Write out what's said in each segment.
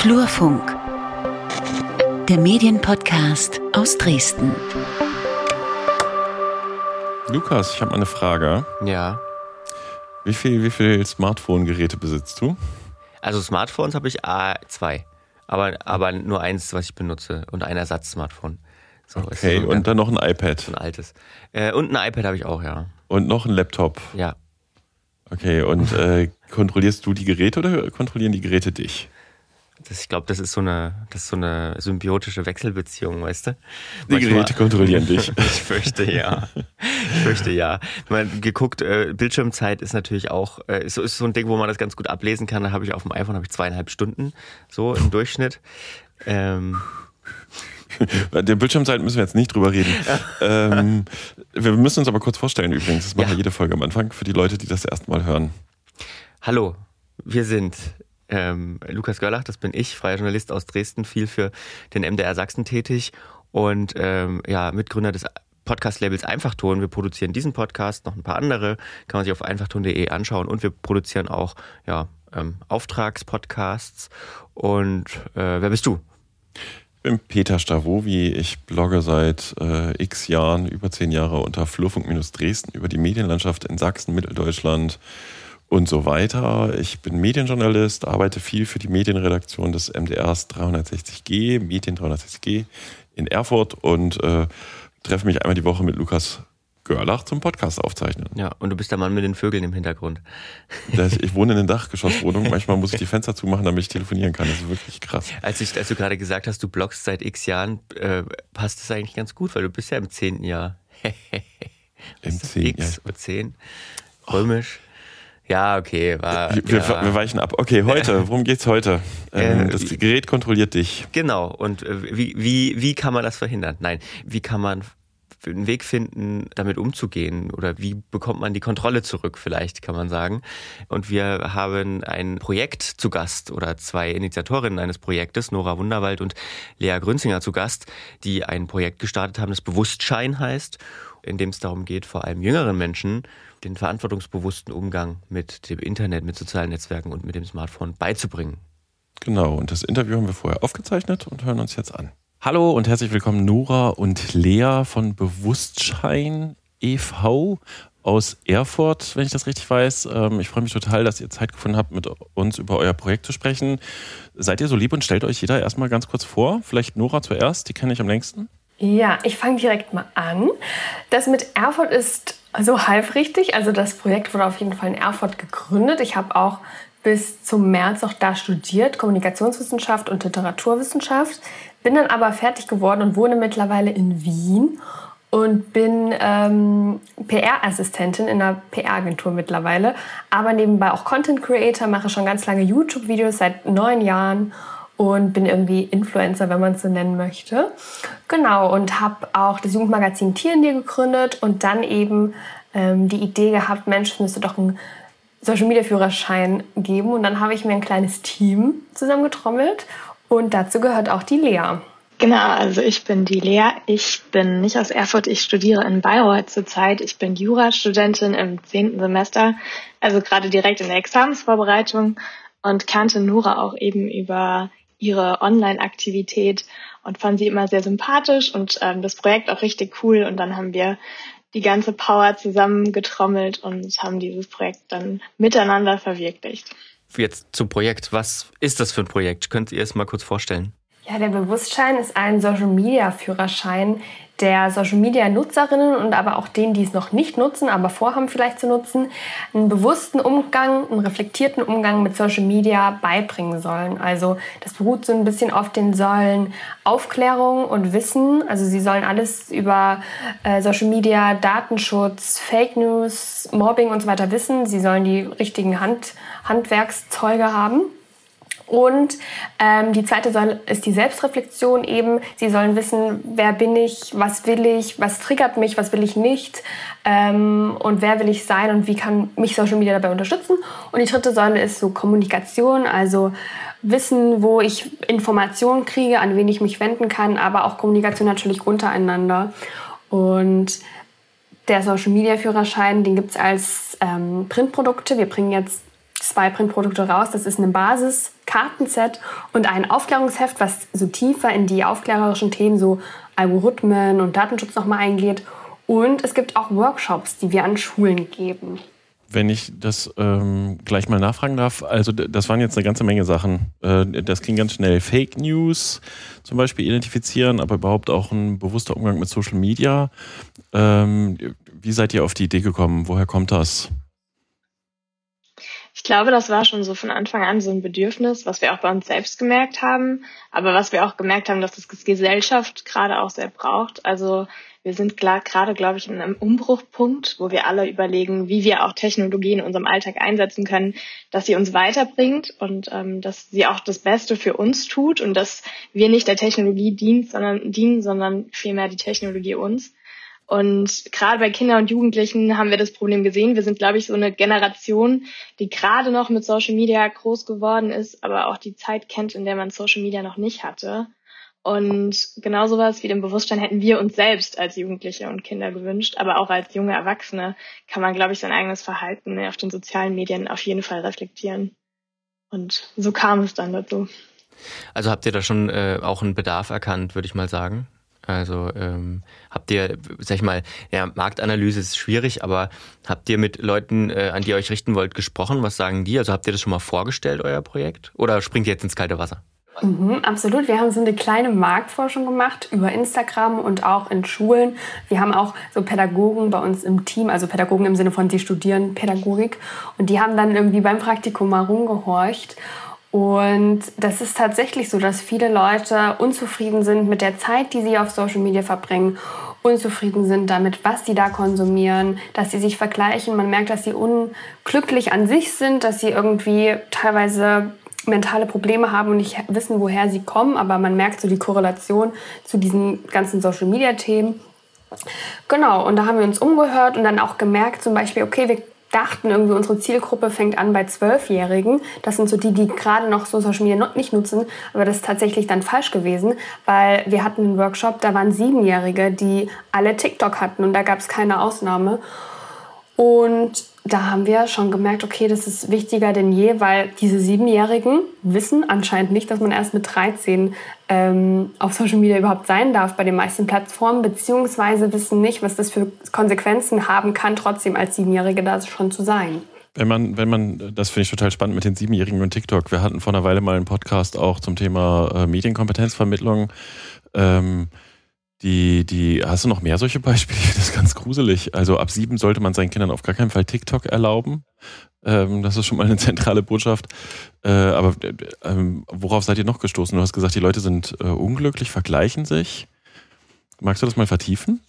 Flurfunk, der Medienpodcast aus Dresden. Lukas, ich habe mal eine Frage. Ja. Wie viel, wie viel Smartphone-Geräte besitzt du? Also Smartphones habe ich A2, aber, aber nur eins, was ich benutze und ein Ersatz-Smartphone. So, okay, so und dann noch ein iPad. ein altes. Äh, und ein iPad habe ich auch, ja. Und noch ein Laptop. Ja. Okay, und äh, kontrollierst du die Geräte oder kontrollieren die Geräte dich? Das, ich glaube, das ist so eine, das ist so eine symbiotische Wechselbeziehung, weißt du? Die Manchmal, Geräte kontrollieren dich. ich fürchte ja. Ich fürchte ja. Man geguckt, äh, Bildschirmzeit ist natürlich auch, äh, ist, ist so ein Ding, wo man das ganz gut ablesen kann. Da habe ich auf dem iPhone habe ich zweieinhalb Stunden so im Durchschnitt. Ähm, der Bildschirmzeit müssen wir jetzt nicht drüber reden. ähm, wir müssen uns aber kurz vorstellen übrigens. Das machen ja. wir jede Folge am Anfang für die Leute, die das erste Mal hören. Hallo, wir sind ähm, Lukas Görlach, das bin ich, freier Journalist aus Dresden, viel für den MDR Sachsen tätig und ähm, ja, Mitgründer des Podcast-Labels Einfachton. Wir produzieren diesen Podcast, noch ein paar andere, kann man sich auf einfachton.de anschauen und wir produzieren auch ja, ähm, Auftragspodcasts. Und äh, wer bist du? Ich bin Peter Stavovi. Ich blogge seit äh, x Jahren, über zehn Jahre unter Flurfunk-Dresden über die Medienlandschaft in Sachsen, Mitteldeutschland und so weiter. Ich bin Medienjournalist, arbeite viel für die Medienredaktion des MDRs 360G, Medien 360G in Erfurt und äh, treffe mich einmal die Woche mit Lukas Görlach zum Podcast aufzeichnen. Ja, und du bist der Mann mit den Vögeln im Hintergrund. Das, ich wohne in einer Dachgeschosswohnung. Manchmal muss ich die Fenster zumachen, damit ich telefonieren kann. Das ist wirklich krass. Als, ich, als du gerade gesagt hast, du bloggst seit x Jahren, äh, passt das eigentlich ganz gut, weil du bist ja im zehnten Jahr. Im zehnten Jahr. X 10. Römisch. Ja, okay. War, wir, ja. wir, weichen ab. Okay, heute, worum geht's heute? Ähm, äh, das Gerät kontrolliert dich. Genau. Und äh, wie, wie, wie kann man das verhindern? Nein, wie kann man einen Weg finden, damit umzugehen oder wie bekommt man die Kontrolle zurück, vielleicht kann man sagen. Und wir haben ein Projekt zu Gast oder zwei Initiatorinnen eines Projektes, Nora Wunderwald und Lea Grünzinger zu Gast, die ein Projekt gestartet haben, das Bewusstschein heißt, in dem es darum geht, vor allem jüngeren Menschen den verantwortungsbewussten Umgang mit dem Internet, mit sozialen Netzwerken und mit dem Smartphone beizubringen. Genau, und das Interview haben wir vorher aufgezeichnet und hören uns jetzt an. Hallo und herzlich willkommen Nora und Lea von Bewusstschein e.V. aus Erfurt, wenn ich das richtig weiß. Ähm, ich freue mich total, dass ihr Zeit gefunden habt, mit uns über euer Projekt zu sprechen. Seid ihr so lieb und stellt euch jeder erstmal ganz kurz vor? Vielleicht Nora zuerst, die kenne ich am längsten. Ja, ich fange direkt mal an. Das mit Erfurt ist so halb richtig. Also das Projekt wurde auf jeden Fall in Erfurt gegründet. Ich habe auch bis zum März auch da studiert, Kommunikationswissenschaft und Literaturwissenschaft. Bin dann aber fertig geworden und wohne mittlerweile in Wien und bin ähm, PR-Assistentin in einer PR-Agentur mittlerweile, aber nebenbei auch Content Creator, mache schon ganz lange YouTube-Videos seit neun Jahren und bin irgendwie Influencer, wenn man es so nennen möchte. Genau, und habe auch das Jugendmagazin Tier in dir gegründet und dann eben ähm, die Idee gehabt, Mensch, es müsste doch ein Social Media Führerschein geben. Und dann habe ich mir ein kleines Team zusammengetrommelt und dazu gehört auch die Lea. Genau, also ich bin die Lea. Ich bin nicht aus Erfurt, ich studiere in Bayreuth zurzeit. Ich bin Jurastudentin im zehnten Semester, also gerade direkt in der Examensvorbereitung und kannte Nura auch eben über ihre Online-Aktivität und fand sie immer sehr sympathisch und ähm, das Projekt auch richtig cool. Und dann haben wir die ganze Power zusammengetrommelt und haben dieses Projekt dann miteinander verwirklicht jetzt zum Projekt. Was ist das für ein Projekt? Könnt ihr es mal kurz vorstellen? Ja, der Bewusstschein ist ein Social Media Führerschein, der Social Media Nutzerinnen und aber auch denen, die es noch nicht nutzen, aber vorhaben vielleicht zu nutzen, einen bewussten Umgang, einen reflektierten Umgang mit Social Media beibringen sollen. Also das beruht so ein bisschen auf den Säulen Aufklärung und Wissen. Also sie sollen alles über äh, Social Media, Datenschutz, Fake News, Mobbing und so weiter wissen. Sie sollen die richtigen Hand, Handwerkszeuge haben. Und ähm, die zweite Säule ist die Selbstreflexion eben. Sie sollen wissen, wer bin ich, was will ich, was triggert mich, was will ich nicht ähm, und wer will ich sein und wie kann mich Social Media dabei unterstützen. Und die dritte Säule ist so Kommunikation, also wissen, wo ich Informationen kriege, an wen ich mich wenden kann, aber auch Kommunikation natürlich untereinander. Und der Social Media Führerschein, den gibt es als ähm, Printprodukte. Wir bringen jetzt zwei Printprodukte raus. Das ist eine Basis Kartenset und ein Aufklärungsheft, was so tiefer in die aufklärerischen Themen, so Algorithmen und Datenschutz nochmal eingeht. Und es gibt auch Workshops, die wir an Schulen geben. Wenn ich das ähm, gleich mal nachfragen darf, also das waren jetzt eine ganze Menge Sachen. Äh, das ging ganz schnell. Fake News zum Beispiel identifizieren, aber überhaupt auch ein bewusster Umgang mit Social Media. Ähm, wie seid ihr auf die Idee gekommen? Woher kommt das? Ich glaube, das war schon so von Anfang an so ein Bedürfnis, was wir auch bei uns selbst gemerkt haben, aber was wir auch gemerkt haben, dass das Gesellschaft gerade auch sehr braucht. Also wir sind gerade, glaube ich, in einem Umbruchpunkt, wo wir alle überlegen, wie wir auch Technologie in unserem Alltag einsetzen können, dass sie uns weiterbringt und ähm, dass sie auch das Beste für uns tut und dass wir nicht der Technologie dienen, sondern, dienen, sondern vielmehr die Technologie uns. Und gerade bei Kindern und Jugendlichen haben wir das Problem gesehen. Wir sind, glaube ich, so eine Generation, die gerade noch mit Social Media groß geworden ist, aber auch die Zeit kennt, in der man Social Media noch nicht hatte. Und genau sowas wie den Bewusstsein hätten wir uns selbst als Jugendliche und Kinder gewünscht, aber auch als junge Erwachsene kann man, glaube ich, sein eigenes Verhalten auf den sozialen Medien auf jeden Fall reflektieren. Und so kam es dann dazu. Also habt ihr da schon äh, auch einen Bedarf erkannt, würde ich mal sagen? Also ähm, habt ihr, sag ich mal, ja, Marktanalyse ist schwierig, aber habt ihr mit Leuten, äh, an die ihr euch richten wollt, gesprochen? Was sagen die? Also habt ihr das schon mal vorgestellt, euer Projekt? Oder springt ihr jetzt ins kalte Wasser? Mhm, absolut. Wir haben so eine kleine Marktforschung gemacht über Instagram und auch in Schulen. Wir haben auch so Pädagogen bei uns im Team, also Pädagogen im Sinne von, die studieren Pädagogik. Und die haben dann irgendwie beim Praktikum mal rumgehorcht. Und das ist tatsächlich so, dass viele Leute unzufrieden sind mit der Zeit, die sie auf Social Media verbringen, unzufrieden sind damit, was sie da konsumieren, dass sie sich vergleichen. Man merkt, dass sie unglücklich an sich sind, dass sie irgendwie teilweise mentale Probleme haben und nicht wissen, woher sie kommen, aber man merkt so die Korrelation zu diesen ganzen Social-Media-Themen. Genau, und da haben wir uns umgehört und dann auch gemerkt, zum Beispiel, okay, wir dachten irgendwie, unsere Zielgruppe fängt an bei Zwölfjährigen. Das sind so die, die gerade noch so Social Media nicht nutzen. Aber das ist tatsächlich dann falsch gewesen, weil wir hatten einen Workshop, da waren Siebenjährige, die alle TikTok hatten und da gab es keine Ausnahme. Und da haben wir schon gemerkt, okay, das ist wichtiger denn je, weil diese Siebenjährigen wissen anscheinend nicht, dass man erst mit 13 ähm, auf Social Media überhaupt sein darf bei den meisten Plattformen, beziehungsweise wissen nicht, was das für Konsequenzen haben kann, trotzdem als Siebenjährige da schon zu sein. Wenn man, wenn man, das finde ich total spannend mit den Siebenjährigen und TikTok. Wir hatten vor einer Weile mal einen Podcast auch zum Thema äh, Medienkompetenzvermittlung. Ähm, die, die, hast du noch mehr solche Beispiele? Das ist ganz gruselig. Also ab sieben sollte man seinen Kindern auf gar keinen Fall TikTok erlauben. Ähm, das ist schon mal eine zentrale Botschaft. Äh, aber äh, ähm, worauf seid ihr noch gestoßen? Du hast gesagt, die Leute sind äh, unglücklich, vergleichen sich. Magst du das mal vertiefen?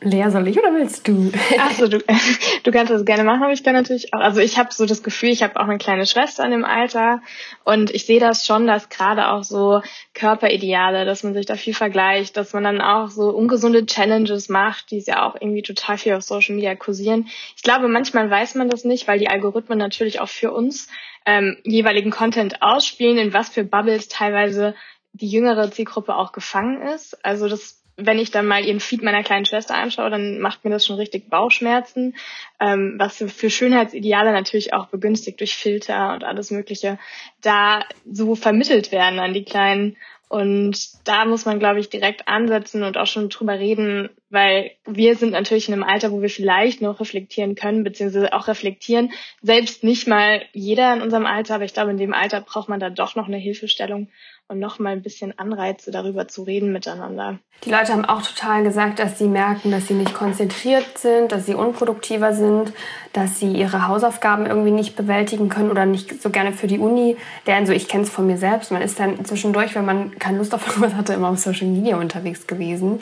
Lea, soll ich oder willst du? Achso, du, du kannst das gerne machen, aber ich kann natürlich auch. Also ich habe so das Gefühl, ich habe auch eine kleine Schwester in dem Alter und ich sehe das schon, dass gerade auch so Körperideale, dass man sich da viel vergleicht, dass man dann auch so ungesunde Challenges macht, die ja auch irgendwie total viel auf Social Media kursieren. Ich glaube, manchmal weiß man das nicht, weil die Algorithmen natürlich auch für uns ähm, jeweiligen Content ausspielen, in was für Bubbles teilweise die jüngere Zielgruppe auch gefangen ist. Also das wenn ich dann mal ihren Feed meiner kleinen Schwester anschaue, dann macht mir das schon richtig Bauchschmerzen, ähm, was für Schönheitsideale natürlich auch begünstigt durch Filter und alles Mögliche, da so vermittelt werden an die Kleinen. Und da muss man, glaube ich, direkt ansetzen und auch schon drüber reden, weil wir sind natürlich in einem Alter, wo wir vielleicht noch reflektieren können, beziehungsweise auch reflektieren. Selbst nicht mal jeder in unserem Alter, aber ich glaube, in dem Alter braucht man da doch noch eine Hilfestellung und noch mal ein bisschen Anreize, darüber zu reden miteinander. Die Leute haben auch total gesagt, dass sie merken, dass sie nicht konzentriert sind, dass sie unproduktiver sind, dass sie ihre Hausaufgaben irgendwie nicht bewältigen können oder nicht so gerne für die Uni lernen. So, ich kenne es von mir selbst. Man ist dann zwischendurch, wenn man keine Lust auf irgendwas hatte, immer auf Social Media unterwegs gewesen.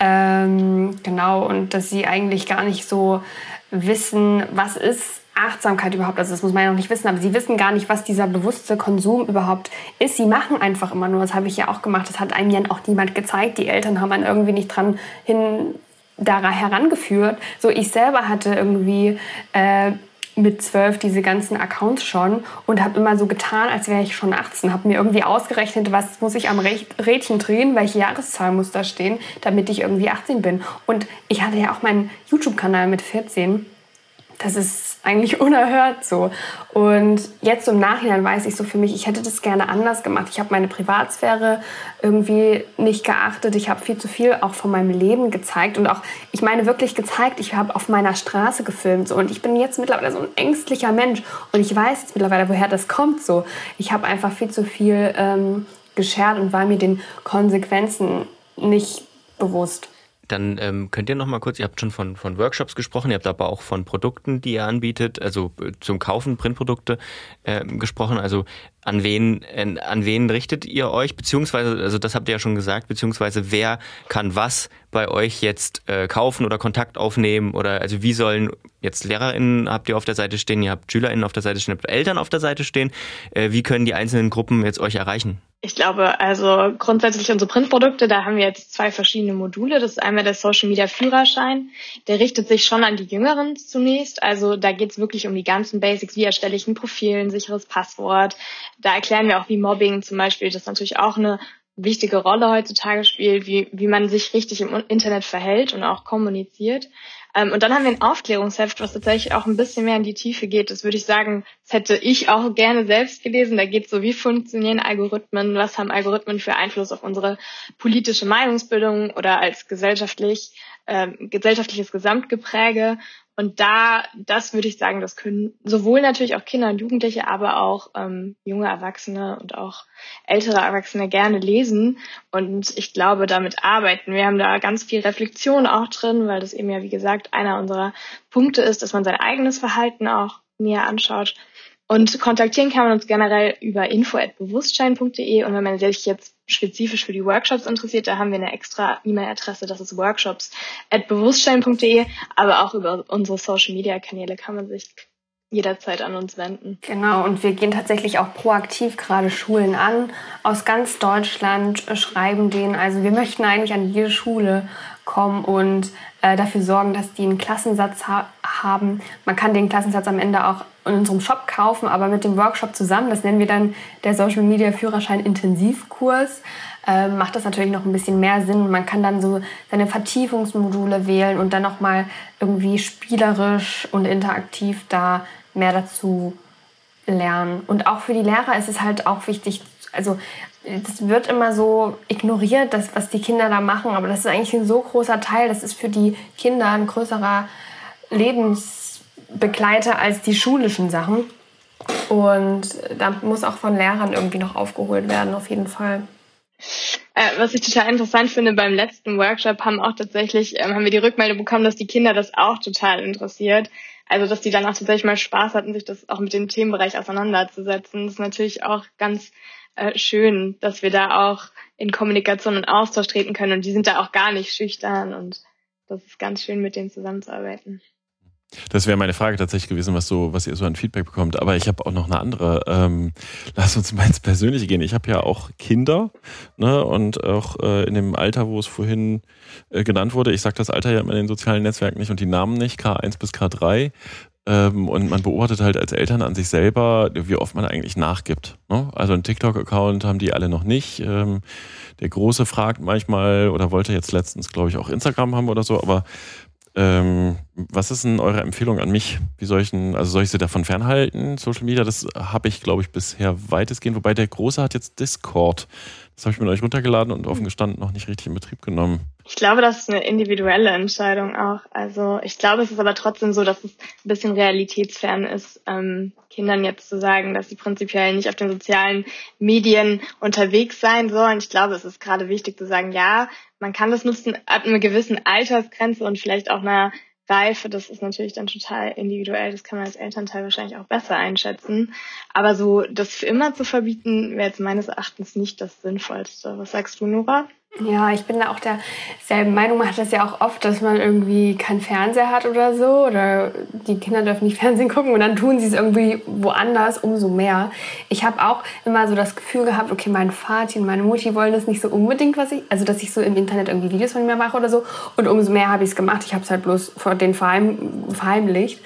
Ähm, genau, und dass sie eigentlich gar nicht so wissen, was ist Achtsamkeit überhaupt, also das muss man ja noch nicht wissen, aber sie wissen gar nicht, was dieser bewusste Konsum überhaupt ist. Sie machen einfach immer nur, das habe ich ja auch gemacht, das hat einem ja auch niemand gezeigt. Die Eltern haben einen irgendwie nicht dran hin daran herangeführt. So ich selber hatte irgendwie äh, mit zwölf diese ganzen Accounts schon und habe immer so getan, als wäre ich schon 18. Habe mir irgendwie ausgerechnet, was muss ich am Rädchen drehen, welche Jahreszahl muss da stehen, damit ich irgendwie 18 bin. Und ich hatte ja auch meinen YouTube-Kanal mit 14 das ist eigentlich unerhört so. Und jetzt im Nachhinein weiß ich so für mich, ich hätte das gerne anders gemacht. Ich habe meine Privatsphäre irgendwie nicht geachtet. Ich habe viel zu viel auch von meinem Leben gezeigt und auch, ich meine wirklich gezeigt, ich habe auf meiner Straße gefilmt so. und ich bin jetzt mittlerweile so ein ängstlicher Mensch und ich weiß jetzt mittlerweile, woher das kommt so. Ich habe einfach viel zu viel ähm, geschert und war mir den Konsequenzen nicht bewusst dann ähm, könnt ihr noch mal kurz, ihr habt schon von, von Workshops gesprochen, ihr habt aber auch von Produkten, die ihr anbietet, also äh, zum Kaufen Printprodukte äh, gesprochen. Also an wen, an wen richtet ihr euch? Beziehungsweise, also das habt ihr ja schon gesagt, beziehungsweise wer kann was bei euch jetzt äh, kaufen oder Kontakt aufnehmen? Oder also wie sollen jetzt LehrerInnen habt ihr auf der Seite stehen, ihr habt SchülerInnen auf der Seite stehen, ihr habt Eltern auf der Seite stehen. Äh, wie können die einzelnen Gruppen jetzt euch erreichen? Ich glaube, also grundsätzlich unsere Printprodukte, da haben wir jetzt zwei verschiedene Module. Das ist einmal der Social Media Führerschein. Der richtet sich schon an die Jüngeren zunächst. Also da geht es wirklich um die ganzen Basics. Wie erstelle ich ein Profil, ein sicheres Passwort? Da erklären wir auch, wie Mobbing zum Beispiel, das natürlich auch eine wichtige Rolle heutzutage spielt, wie, wie man sich richtig im Internet verhält und auch kommuniziert. Ähm, und dann haben wir ein Aufklärungsheft, was tatsächlich auch ein bisschen mehr in die Tiefe geht. Das würde ich sagen, das hätte ich auch gerne selbst gelesen. Da geht es so, wie funktionieren Algorithmen, was haben Algorithmen für Einfluss auf unsere politische Meinungsbildung oder als gesellschaftlich, äh, gesellschaftliches Gesamtgepräge. Und da, das würde ich sagen, das können sowohl natürlich auch Kinder und Jugendliche, aber auch ähm, junge Erwachsene und auch ältere Erwachsene gerne lesen. Und ich glaube, damit arbeiten. Wir haben da ganz viel Reflexion auch drin, weil das eben ja, wie gesagt, einer unserer Punkte ist, dass man sein eigenes Verhalten auch näher anschaut. Und kontaktieren kann man uns generell über info.bewusstschein.de und wenn man sich jetzt spezifisch für die Workshops interessiert, da haben wir eine extra E-Mail-Adresse, das ist workshops.bewusstschein.de, aber auch über unsere Social-Media-Kanäle kann man sich jederzeit an uns wenden. Genau, und wir gehen tatsächlich auch proaktiv gerade Schulen an. Aus ganz Deutschland schreiben denen, also wir möchten eigentlich an jede Schule kommen und äh, dafür sorgen, dass die einen Klassensatz ha haben. Man kann den Klassensatz am Ende auch in unserem Shop kaufen, aber mit dem Workshop zusammen, das nennen wir dann der Social Media Führerschein Intensivkurs, äh, macht das natürlich noch ein bisschen mehr Sinn. Man kann dann so seine Vertiefungsmodule wählen und dann nochmal irgendwie spielerisch und interaktiv da mehr dazu lernen. Und auch für die Lehrer ist es halt auch wichtig, also das wird immer so ignoriert, das, was die Kinder da machen, aber das ist eigentlich ein so großer Teil, das ist für die Kinder ein größerer Lebensbegleiter als die schulischen Sachen. Und da muss auch von Lehrern irgendwie noch aufgeholt werden, auf jeden Fall. Äh, was ich total interessant finde, beim letzten Workshop haben auch tatsächlich, ähm, haben wir die Rückmeldung bekommen, dass die Kinder das auch total interessiert. Also, dass die danach tatsächlich mal Spaß hatten, sich das auch mit dem Themenbereich auseinanderzusetzen. Das ist natürlich auch ganz äh, schön, dass wir da auch in Kommunikation und Austausch treten können. Und die sind da auch gar nicht schüchtern und das ist ganz schön, mit denen zusammenzuarbeiten. Das wäre meine Frage tatsächlich gewesen, was so, was ihr so an Feedback bekommt. Aber ich habe auch noch eine andere. Ähm, lass uns mal ins Persönliche gehen. Ich habe ja auch Kinder, ne, und auch äh, in dem Alter, wo es vorhin äh, genannt wurde. Ich sage das Alter ja immer in den sozialen Netzwerken nicht und die Namen nicht, K1 bis K3. Ähm, und man beobachtet halt als Eltern an sich selber, wie oft man eigentlich nachgibt. Ne? Also einen TikTok-Account haben die alle noch nicht. Ähm, der Große fragt manchmal oder wollte jetzt letztens, glaube ich, auch Instagram haben oder so, aber ähm, was ist denn eure Empfehlung an mich? Wie soll ich denn, also soll ich sie davon fernhalten? Social Media, das habe ich, glaube ich, bisher weitestgehend, wobei der Große hat jetzt Discord. Das habe ich mir euch runtergeladen und offen gestanden noch nicht richtig in Betrieb genommen. Ich glaube, das ist eine individuelle Entscheidung auch. Also ich glaube, es ist aber trotzdem so, dass es ein bisschen realitätsfern ist, ähm, Kindern jetzt zu sagen, dass sie prinzipiell nicht auf den sozialen Medien unterwegs sein sollen. Ich glaube, es ist gerade wichtig zu sagen, ja, man kann das nutzen ab einer gewissen Altersgrenze und vielleicht auch einer Reife, das ist natürlich dann total individuell, das kann man als Elternteil wahrscheinlich auch besser einschätzen. Aber so das für immer zu verbieten, wäre jetzt meines Erachtens nicht das Sinnvollste. Was sagst du, Nora? Ja, ich bin da auch derselben Meinung. Man hat das ja auch oft, dass man irgendwie keinen Fernseher hat oder so. Oder die Kinder dürfen nicht Fernsehen gucken und dann tun sie es irgendwie woanders, umso mehr. Ich habe auch immer so das Gefühl gehabt, okay, mein Vati und meine Mutti wollen das nicht so unbedingt, was ich, also dass ich so im Internet irgendwie Videos von mir mache oder so. Und umso mehr habe ich es gemacht. Ich habe es halt bloß vor den verheim, verheimlicht.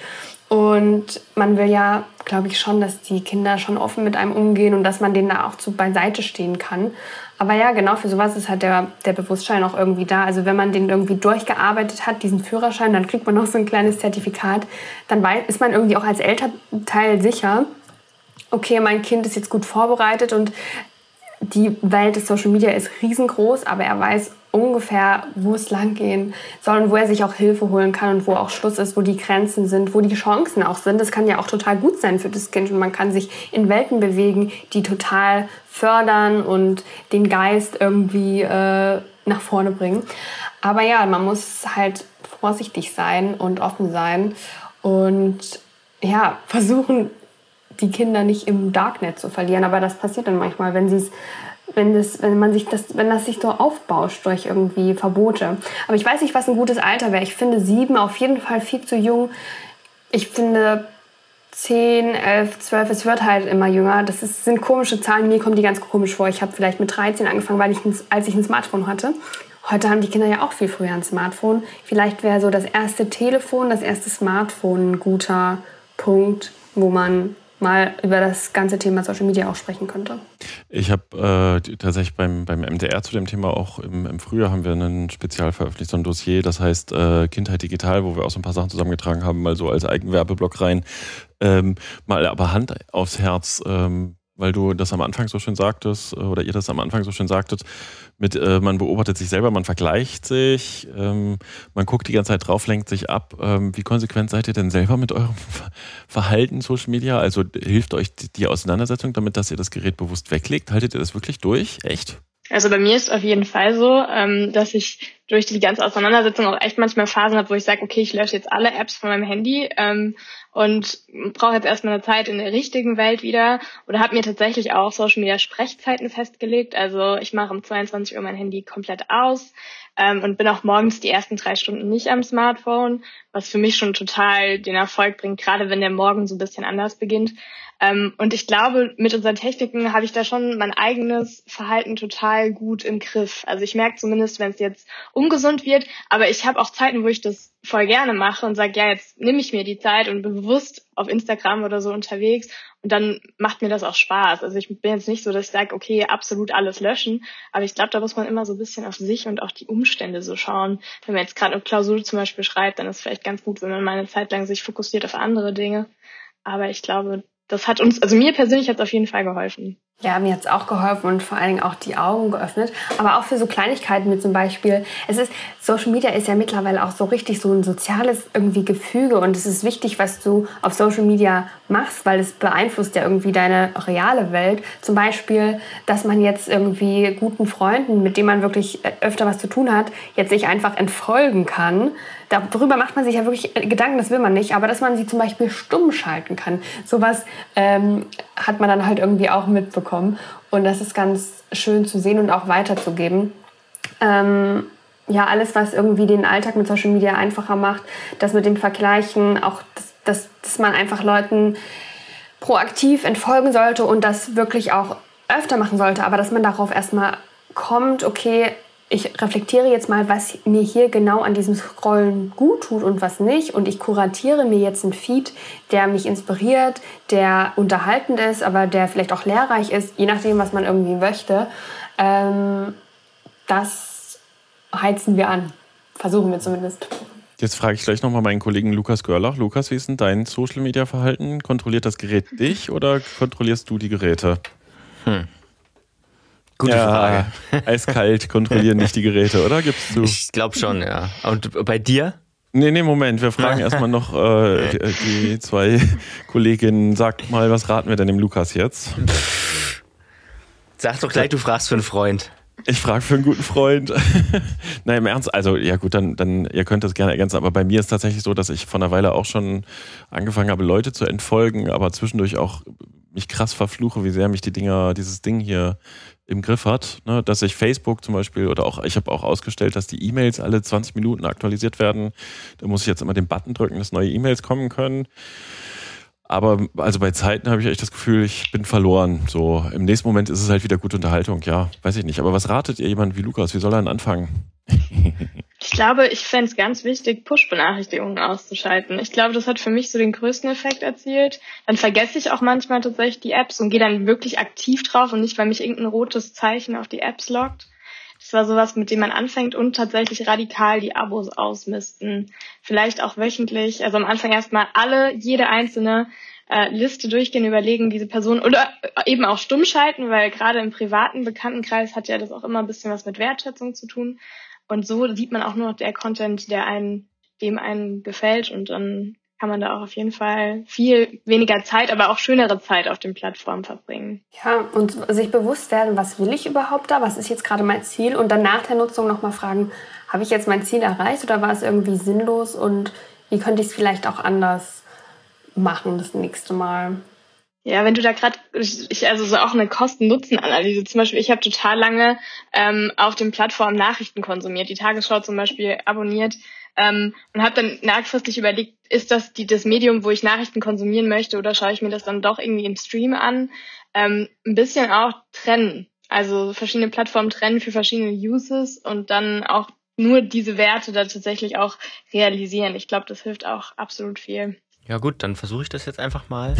Und man will ja, glaube ich, schon, dass die Kinder schon offen mit einem umgehen und dass man denen da auch zu beiseite stehen kann. Aber ja, genau für sowas ist halt der, der Bewusstsein auch irgendwie da. Also wenn man den irgendwie durchgearbeitet hat, diesen Führerschein, dann kriegt man noch so ein kleines Zertifikat. Dann ist man irgendwie auch als Elternteil sicher, okay, mein Kind ist jetzt gut vorbereitet und die Welt des Social Media ist riesengroß, aber er weiß ungefähr, wo es lang gehen soll und wo er sich auch Hilfe holen kann und wo auch Schluss ist, wo die Grenzen sind, wo die Chancen auch sind. Das kann ja auch total gut sein für das Kind und man kann sich in Welten bewegen, die total fördern und den Geist irgendwie äh, nach vorne bringen. Aber ja, man muss halt vorsichtig sein und offen sein und ja, versuchen, die Kinder nicht im Darknet zu verlieren. Aber das passiert dann manchmal, wenn sie es wenn, das, wenn, man sich das, wenn das sich so aufbauscht durch irgendwie Verbote. Aber ich weiß nicht, was ein gutes Alter wäre. Ich finde sieben auf jeden Fall viel zu jung. Ich finde zehn, elf, zwölf, es wird halt immer jünger. Das ist, sind komische Zahlen. Mir kommen die ganz komisch vor. Ich habe vielleicht mit 13 angefangen, weil ich, als ich ein Smartphone hatte. Heute haben die Kinder ja auch viel früher ein Smartphone. Vielleicht wäre so das erste Telefon, das erste Smartphone ein guter Punkt, wo man mal über das ganze Thema Social Media auch sprechen könnte. Ich habe äh, tatsächlich beim, beim MDR zu dem Thema auch im, im Frühjahr haben wir ein Spezial veröffentlicht, so ein Dossier, das heißt äh, Kindheit digital, wo wir auch so ein paar Sachen zusammengetragen haben, mal so als Eigenwerbeblock rein. Ähm, mal aber Hand aufs Herz, ähm, weil du das am Anfang so schön sagtest, äh, oder ihr das am Anfang so schön sagtet, mit äh, man beobachtet sich selber, man vergleicht sich, ähm, man guckt die ganze Zeit drauf, lenkt sich ab. Ähm, wie konsequent seid ihr denn selber mit eurem Verhalten Social Media? Also hilft euch die Auseinandersetzung damit, dass ihr das Gerät bewusst weglegt? Haltet ihr das wirklich durch? Echt? Also bei mir ist auf jeden Fall so, ähm, dass ich durch die ganze Auseinandersetzung auch echt manchmal Phasen habe, wo ich sage, okay, ich lösche jetzt alle Apps von meinem Handy ähm, und brauche jetzt erstmal eine Zeit in der richtigen Welt wieder oder habe mir tatsächlich auch Social Media Sprechzeiten festgelegt. Also ich mache um 22 Uhr mein Handy komplett aus ähm, und bin auch morgens die ersten drei Stunden nicht am Smartphone, was für mich schon total den Erfolg bringt, gerade wenn der Morgen so ein bisschen anders beginnt. Ähm, und ich glaube, mit unseren Techniken habe ich da schon mein eigenes Verhalten total gut im Griff. Also ich merke zumindest, wenn es jetzt ungesund wird, aber ich habe auch Zeiten, wo ich das voll gerne mache und sage, ja, jetzt nehme ich mir die Zeit und bin bewusst auf Instagram oder so unterwegs und dann macht mir das auch Spaß. Also ich bin jetzt nicht so, dass ich sage, okay, absolut alles löschen, aber ich glaube, da muss man immer so ein bisschen auf sich und auch die Umstände so schauen. Wenn man jetzt gerade eine Klausur zum Beispiel schreibt, dann ist es vielleicht ganz gut, wenn man mal eine Zeit lang sich fokussiert auf andere Dinge. Aber ich glaube, das hat uns, also mir persönlich hat es auf jeden Fall geholfen. Ja, mir hat es auch geholfen und vor allen Dingen auch die Augen geöffnet. Aber auch für so Kleinigkeiten wie zum Beispiel, es ist, Social Media ist ja mittlerweile auch so richtig so ein soziales irgendwie Gefüge und es ist wichtig, was du auf Social Media machst, weil es beeinflusst ja irgendwie deine reale Welt. Zum Beispiel, dass man jetzt irgendwie guten Freunden, mit denen man wirklich öfter was zu tun hat, jetzt sich einfach entfolgen kann. Darüber macht man sich ja wirklich Gedanken, das will man nicht, aber dass man sie zum Beispiel stumm schalten kann. Sowas ähm, hat man dann halt irgendwie auch mitbekommen. Und das ist ganz schön zu sehen und auch weiterzugeben. Ähm, ja, alles, was irgendwie den Alltag mit Social Media einfacher macht, das mit dem Vergleichen, auch dass, dass, dass man einfach Leuten proaktiv entfolgen sollte und das wirklich auch öfter machen sollte, aber dass man darauf erstmal kommt, okay, ich reflektiere jetzt mal, was mir hier genau an diesem Scrollen gut tut und was nicht. Und ich kuratiere mir jetzt einen Feed, der mich inspiriert, der unterhaltend ist, aber der vielleicht auch lehrreich ist, je nachdem, was man irgendwie möchte. Ähm, das heizen wir an. Versuchen wir zumindest. Jetzt frage ich gleich nochmal meinen Kollegen Lukas Görlach. Lukas, wie ist denn dein Social Media Verhalten? Kontrolliert das Gerät dich oder kontrollierst du die Geräte? Hm. Gute ja, Frage. Eiskalt kontrollieren nicht die Geräte, oder? Gibst du? Ich glaube schon, ja. Und bei dir? Nee, nee, Moment. Wir fragen erstmal noch äh, die, zwei Kolleginnen. Sag mal, was raten wir denn dem Lukas jetzt? Sag doch gleich, du fragst für einen Freund. Ich frage für einen guten Freund. Nein, im Ernst, also ja gut, dann, dann ihr könnt das gerne ergänzen, aber bei mir ist tatsächlich so, dass ich vor einer Weile auch schon angefangen habe, Leute zu entfolgen, aber zwischendurch auch mich krass verfluche, wie sehr mich die Dinger, dieses Ding hier im Griff hat, ne, dass ich Facebook zum Beispiel oder auch, ich habe auch ausgestellt, dass die E-Mails alle 20 Minuten aktualisiert werden. Da muss ich jetzt immer den Button drücken, dass neue E-Mails kommen können. Aber also bei Zeiten habe ich echt das Gefühl, ich bin verloren. So im nächsten Moment ist es halt wieder gute Unterhaltung. Ja, weiß ich nicht. Aber was ratet ihr jemand wie Lukas? Wie soll er denn anfangen? ich glaube, ich fände es ganz wichtig, Push-Benachrichtigungen auszuschalten. Ich glaube, das hat für mich so den größten Effekt erzielt. Dann vergesse ich auch manchmal tatsächlich die Apps und gehe dann wirklich aktiv drauf und nicht, weil mich irgendein rotes Zeichen auf die Apps lockt. Das war sowas, mit dem man anfängt und tatsächlich radikal die Abos ausmisten. Vielleicht auch wöchentlich. Also am Anfang erstmal alle, jede einzelne äh, Liste durchgehen, überlegen, diese Person oder eben auch stumm schalten, weil gerade im privaten Bekanntenkreis hat ja das auch immer ein bisschen was mit Wertschätzung zu tun. Und so sieht man auch nur noch der Content, der einen, dem einen gefällt und dann kann man da auch auf jeden Fall viel weniger Zeit, aber auch schönere Zeit auf den Plattformen verbringen. Ja, und sich bewusst werden, was will ich überhaupt da, was ist jetzt gerade mein Ziel und dann nach der Nutzung nochmal fragen, habe ich jetzt mein Ziel erreicht oder war es irgendwie sinnlos und wie könnte ich es vielleicht auch anders machen das nächste Mal? Ja, wenn du da gerade, ich, also so auch eine Kosten-Nutzen-Analyse. Zum Beispiel, ich habe total lange ähm, auf den Plattformen Nachrichten konsumiert, die Tagesschau zum Beispiel abonniert ähm, und habe dann langfristig überlegt, ist das die, das Medium, wo ich Nachrichten konsumieren möchte oder schaue ich mir das dann doch irgendwie im Stream an? Ähm, ein bisschen auch trennen, also verschiedene Plattformen trennen für verschiedene Uses und dann auch nur diese Werte da tatsächlich auch realisieren. Ich glaube, das hilft auch absolut viel. Ja gut, dann versuche ich das jetzt einfach mal.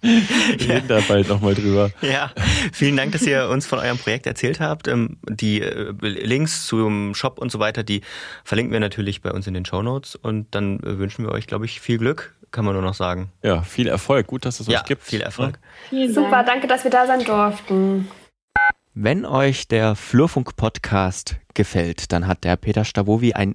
Wir reden da bald nochmal drüber. Ja, vielen Dank, dass ihr uns von eurem Projekt erzählt habt. Ähm, die äh, Links zum Shop und so weiter, die verlinken wir natürlich bei uns in den Show Notes. Und dann äh, wünschen wir euch, glaube ich, viel Glück, kann man nur noch sagen. Ja, viel Erfolg. Gut, dass es ja, euch gibt. viel Erfolg. Ja. Super, danke, dass wir da sein durften. Wenn euch der Flurfunk-Podcast gefällt, dann hat der Peter Stavovi ein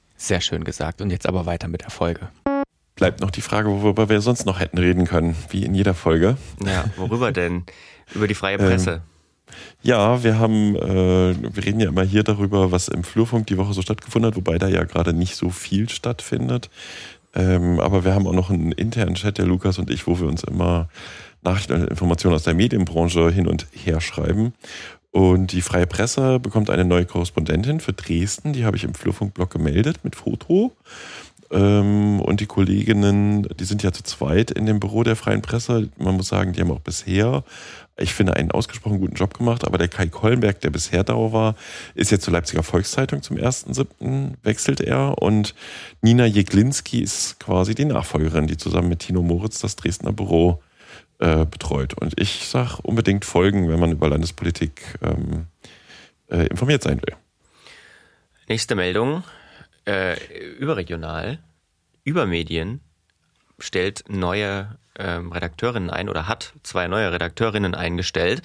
Sehr schön gesagt. Und jetzt aber weiter mit der Folge. Bleibt noch die Frage, worüber wir sonst noch hätten reden können, wie in jeder Folge. Ja, worüber denn? Über die freie Presse. Ähm, ja, wir haben, äh, wir reden ja immer hier darüber, was im Flurfunk die Woche so stattgefunden hat, wobei da ja gerade nicht so viel stattfindet. Ähm, aber wir haben auch noch einen internen Chat, der Lukas und ich, wo wir uns immer Nachrichten und Informationen aus der Medienbranche hin und her schreiben. Und die Freie Presse bekommt eine neue Korrespondentin für Dresden. Die habe ich im Flurfunkblog gemeldet mit Foto. Ähm, und die Kolleginnen, die sind ja zu zweit in dem Büro der Freien Presse. Man muss sagen, die haben auch bisher, ich finde, einen ausgesprochen guten Job gemacht. Aber der Kai Kollenberg, der bisher da war, ist jetzt zur Leipziger Volkszeitung zum 1.7. wechselt er. Und Nina Jeglinski ist quasi die Nachfolgerin, die zusammen mit Tino Moritz das Dresdner Büro äh, betreut. Und ich sage unbedingt folgen, wenn man über Landespolitik ähm, äh, informiert sein will. Nächste Meldung. Äh, überregional, über Medien stellt neue ähm, Redakteurinnen ein oder hat zwei neue Redakteurinnen eingestellt.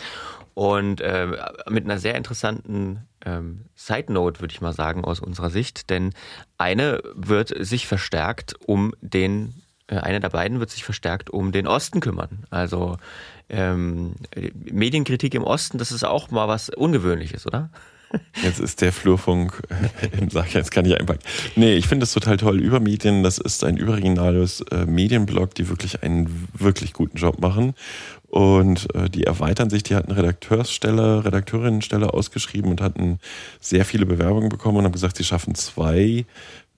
Und äh, mit einer sehr interessanten ähm, Side Note, würde ich mal sagen, aus unserer Sicht. Denn eine wird sich verstärkt um den einer der beiden wird sich verstärkt um den Osten kümmern. Also ähm, Medienkritik im Osten, das ist auch mal was Ungewöhnliches, oder? Jetzt ist der Flurfunk im Sag, jetzt kann ich einpacken. Nee, ich finde das total toll. Über Medien, das ist ein überregionales äh, Medienblog, die wirklich einen wirklich guten Job machen. Und äh, die erweitern sich, die hatten Redakteursstelle, Redakteurinnenstelle ausgeschrieben und hatten sehr viele Bewerbungen bekommen und haben gesagt, sie schaffen zwei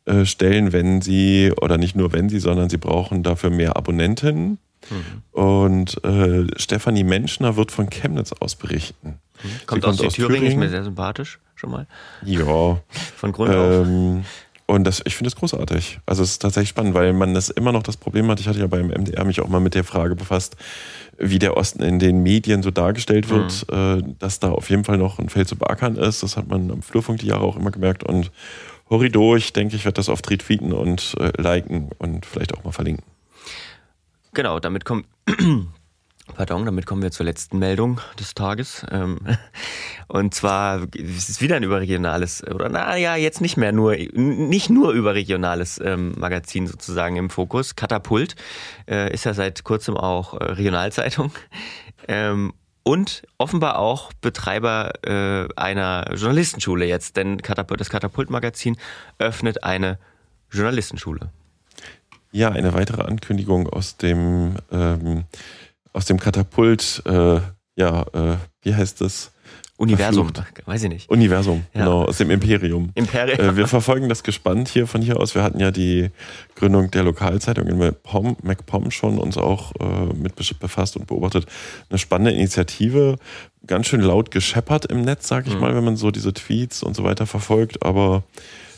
äh, stellen, wenn sie, oder nicht nur wenn sie, sondern sie brauchen dafür mehr Abonnenten. Mhm. Und äh, Stefanie Menschner wird von Chemnitz aus berichten. Mhm. Kommt, aus, aus Thüringen, Thüringen, ist mir sehr sympathisch schon mal. Ja. Von Grund ähm, auf. Und das, ich finde es großartig. Also es ist tatsächlich spannend, weil man das immer noch das Problem hat. Ich hatte ja beim MDR mich auch mal mit der Frage befasst, wie der Osten in den Medien so dargestellt wird, mhm. dass da auf jeden Fall noch ein Feld zu beackern ist. Das hat man am Flurfunk die Jahre auch immer gemerkt. Und Horridor, ich denke, ich werde das auf Retweeten und äh, liken und vielleicht auch mal verlinken. Genau, damit kommen, pardon, damit kommen wir zur letzten Meldung des Tages. Ähm, und zwar es ist wieder ein überregionales, oder naja, jetzt nicht mehr nur, nicht nur überregionales ähm, Magazin sozusagen im Fokus. Katapult äh, ist ja seit kurzem auch äh, Regionalzeitung. Und offenbar auch Betreiber äh, einer Journalistenschule jetzt, denn Katapult, das Katapult-Magazin öffnet eine Journalistenschule. Ja, eine weitere Ankündigung aus dem, ähm, aus dem Katapult, äh, ja, äh, wie heißt das? Universum, Verflucht. weiß ich nicht. Universum, ja. genau, aus dem Imperium. Imperium. Äh, wir verfolgen das gespannt hier von hier aus. Wir hatten ja die Gründung der Lokalzeitung in MacPom, MacPom schon uns auch äh, mit befasst und beobachtet. Eine spannende Initiative, ganz schön laut gescheppert im Netz, sag ich mhm. mal, wenn man so diese Tweets und so weiter verfolgt. Aber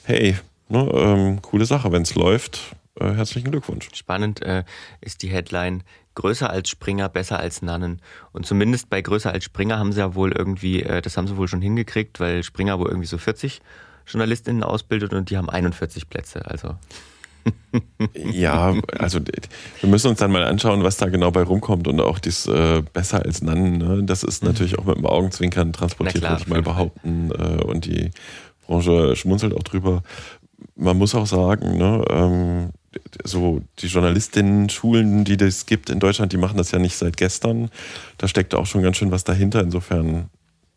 hey, ne, ähm, coole Sache, wenn es läuft. Äh, herzlichen Glückwunsch. Spannend äh, ist die Headline größer als Springer, besser als Nannen. Und zumindest bei größer als Springer haben sie ja wohl irgendwie, äh, das haben sie wohl schon hingekriegt, weil Springer wohl irgendwie so 40 JournalistInnen ausbildet und die haben 41 Plätze. Also. ja, also wir müssen uns dann mal anschauen, was da genau bei rumkommt und auch dies äh, besser als Nannen. Ne? Das ist mhm. natürlich auch mit dem Augenzwinkern transportiert, würde ich mal behaupten. Äh, und die Branche schmunzelt auch drüber. Man muss auch sagen, ne, ähm, so die Journalistinnen-Schulen, die das gibt in Deutschland, die machen das ja nicht seit gestern. Da steckt auch schon ganz schön was dahinter. Insofern,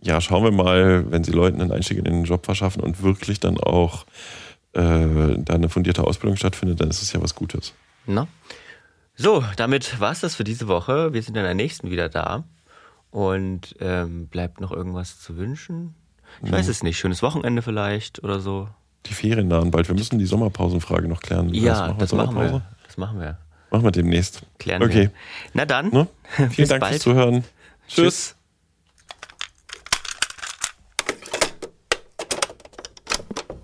ja, schauen wir mal, wenn sie Leuten einen Einstieg in den Job verschaffen und wirklich dann auch äh, da eine fundierte Ausbildung stattfindet, dann ist es ja was Gutes. Na? So, damit war es das für diese Woche. Wir sind in der nächsten wieder da. Und ähm, bleibt noch irgendwas zu wünschen? Ich weiß es nicht. Schönes Wochenende vielleicht oder so die Ferien nahen bald. Wir müssen die Sommerpausenfrage noch klären. Ja, machen das machen wir. Das machen wir. Machen wir demnächst. Klären okay. Wir. Na dann. Ne? Vielen Dank bald. fürs Zuhören. Tschüss. Tschüss.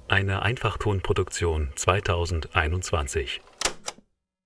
Eine Einfachtonproduktion 2021.